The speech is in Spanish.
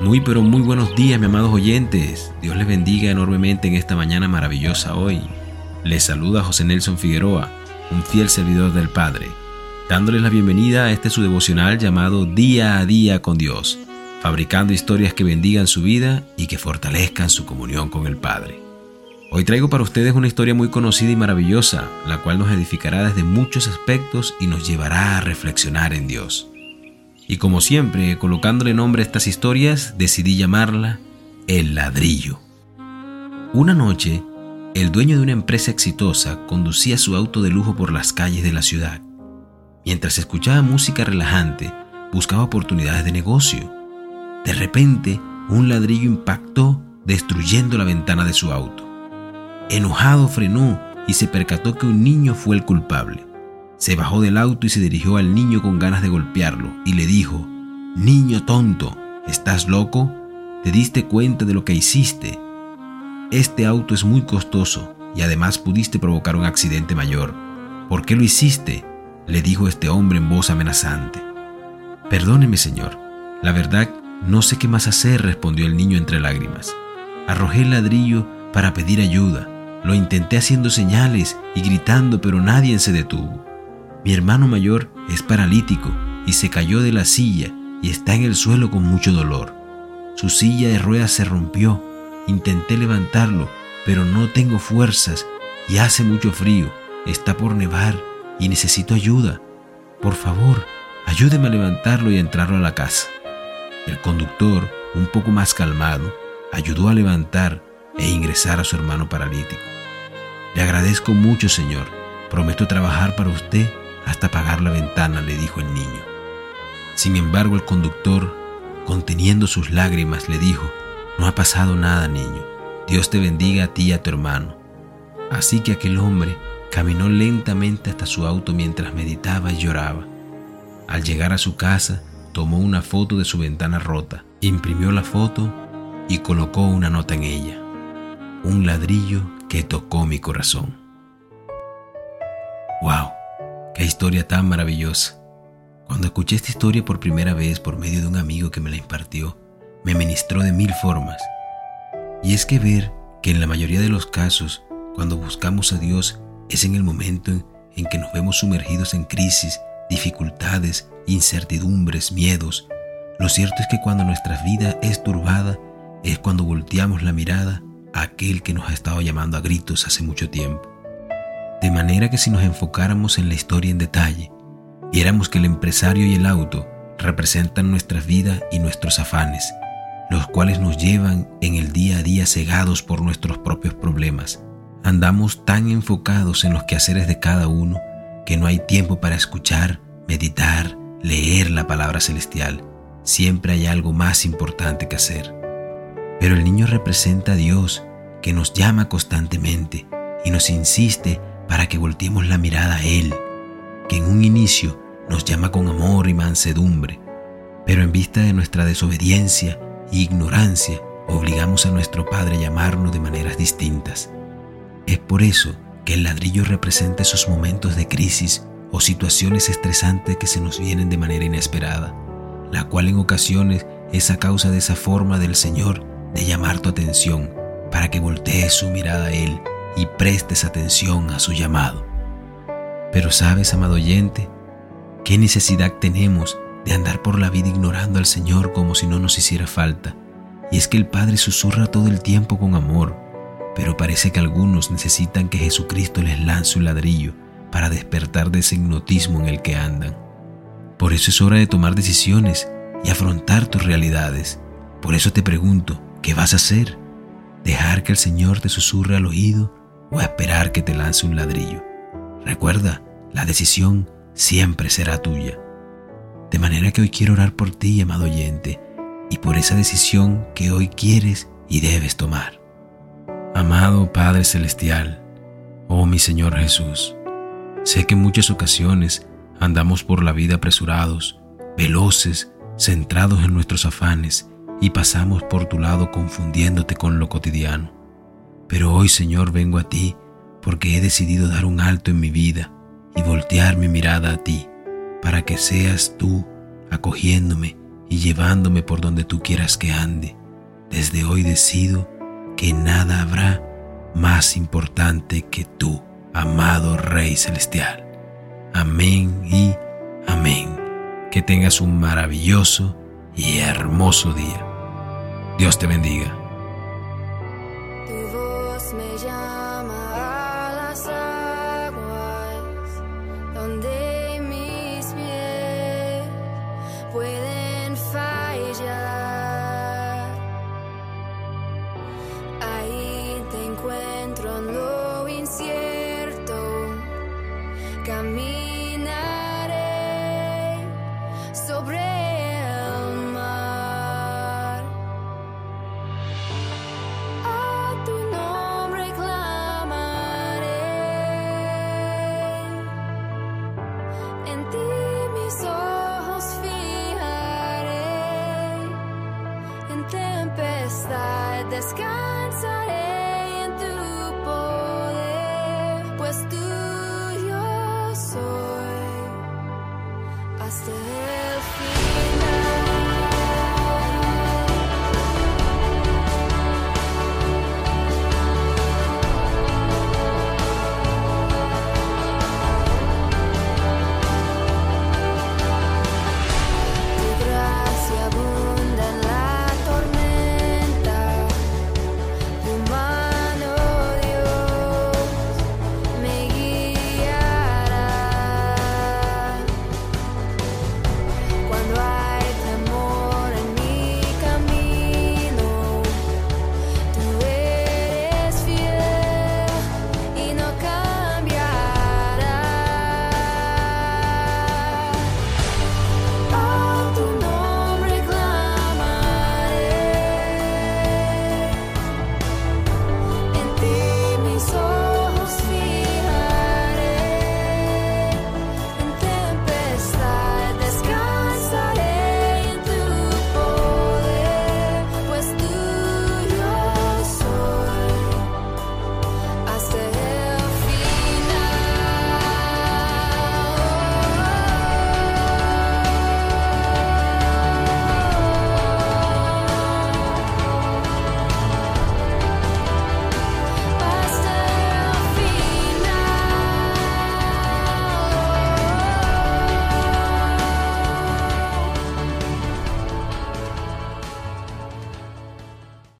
Muy pero muy buenos días, mis amados oyentes. Dios les bendiga enormemente en esta mañana maravillosa hoy. Les saluda José Nelson Figueroa, un fiel servidor del Padre, dándoles la bienvenida a este su devocional llamado Día a Día con Dios, fabricando historias que bendigan su vida y que fortalezcan su comunión con el Padre. Hoy traigo para ustedes una historia muy conocida y maravillosa, la cual nos edificará desde muchos aspectos y nos llevará a reflexionar en Dios. Y como siempre, colocándole nombre a estas historias, decidí llamarla El ladrillo. Una noche, el dueño de una empresa exitosa conducía su auto de lujo por las calles de la ciudad. Mientras escuchaba música relajante, buscaba oportunidades de negocio. De repente, un ladrillo impactó destruyendo la ventana de su auto. Enojado frenó y se percató que un niño fue el culpable. Se bajó del auto y se dirigió al niño con ganas de golpearlo y le dijo, Niño tonto, ¿estás loco? ¿Te diste cuenta de lo que hiciste? Este auto es muy costoso y además pudiste provocar un accidente mayor. ¿Por qué lo hiciste? le dijo este hombre en voz amenazante. Perdóneme, señor. La verdad, no sé qué más hacer, respondió el niño entre lágrimas. Arrojé el ladrillo para pedir ayuda. Lo intenté haciendo señales y gritando, pero nadie se detuvo. Mi hermano mayor es paralítico y se cayó de la silla y está en el suelo con mucho dolor. Su silla de ruedas se rompió. Intenté levantarlo, pero no tengo fuerzas y hace mucho frío. Está por nevar y necesito ayuda. Por favor, ayúdeme a levantarlo y a entrarlo a la casa. El conductor, un poco más calmado, ayudó a levantar e ingresar a su hermano paralítico. Le agradezco mucho, señor. Prometo trabajar para usted hasta apagar la ventana, le dijo el niño. Sin embargo, el conductor, conteniendo sus lágrimas, le dijo, no ha pasado nada, niño. Dios te bendiga a ti y a tu hermano. Así que aquel hombre caminó lentamente hasta su auto mientras meditaba y lloraba. Al llegar a su casa, tomó una foto de su ventana rota, imprimió la foto y colocó una nota en ella. Un ladrillo que tocó mi corazón. ¡Wow! Qué historia tan maravillosa. Cuando escuché esta historia por primera vez por medio de un amigo que me la impartió, me ministró de mil formas. Y es que ver que en la mayoría de los casos, cuando buscamos a Dios, es en el momento en, que nos vemos sumergidos en crisis, dificultades, incertidumbres, miedos. Lo cierto es que cuando nuestra vida es turbada, es cuando volteamos la mirada a aquel que nos ha estado llamando a gritos hace mucho tiempo. De manera que si nos enfocáramos en la historia en detalle, viéramos que el empresario y el auto representan nuestra vida y nuestros afanes, los cuales nos llevan en el día a día cegados por nuestros propios problemas. Andamos tan enfocados en los quehaceres de cada uno que no hay tiempo para escuchar, meditar, leer la palabra celestial. Siempre hay algo más importante que hacer. Pero el niño representa a Dios que nos llama constantemente y nos insiste para que volteemos la mirada a Él, que en un inicio nos llama con amor y mansedumbre, pero en vista de nuestra desobediencia e ignorancia, obligamos a nuestro Padre a llamarnos de maneras distintas. Es por eso que el ladrillo representa esos momentos de crisis o situaciones estresantes que se nos vienen de manera inesperada, la cual en ocasiones es a causa de esa forma del Señor de llamar tu atención para que voltees su mirada a Él y prestes atención a su llamado. Pero sabes, amado oyente, qué necesidad tenemos de andar por la vida ignorando al Señor como si no nos hiciera falta. Y es que el Padre susurra todo el tiempo con amor, pero parece que algunos necesitan que Jesucristo les lance un ladrillo para despertar de ese hipnotismo en el que andan. Por eso es hora de tomar decisiones y afrontar tus realidades. Por eso te pregunto, ¿qué vas a hacer? ¿Dejar que el Señor te susurre al oído o esperar que te lance un ladrillo. Recuerda, la decisión siempre será tuya. De manera que hoy quiero orar por ti, amado oyente, y por esa decisión que hoy quieres y debes tomar. Amado Padre Celestial, oh mi Señor Jesús, sé que en muchas ocasiones andamos por la vida apresurados, veloces, centrados en nuestros afanes y pasamos por tu lado confundiéndote con lo cotidiano. Pero hoy, Señor, vengo a ti porque he decidido dar un alto en mi vida y voltear mi mirada a ti, para que seas tú acogiéndome y llevándome por donde tú quieras que ande. Desde hoy decido que nada habrá más importante que tú, amado Rey Celestial. Amén y amén. Que tengas un maravilloso y hermoso día. Dios te bendiga. Llama a las aguas donde mis pies pueden fallar. Ahí te encuentro en lo incierto. Camino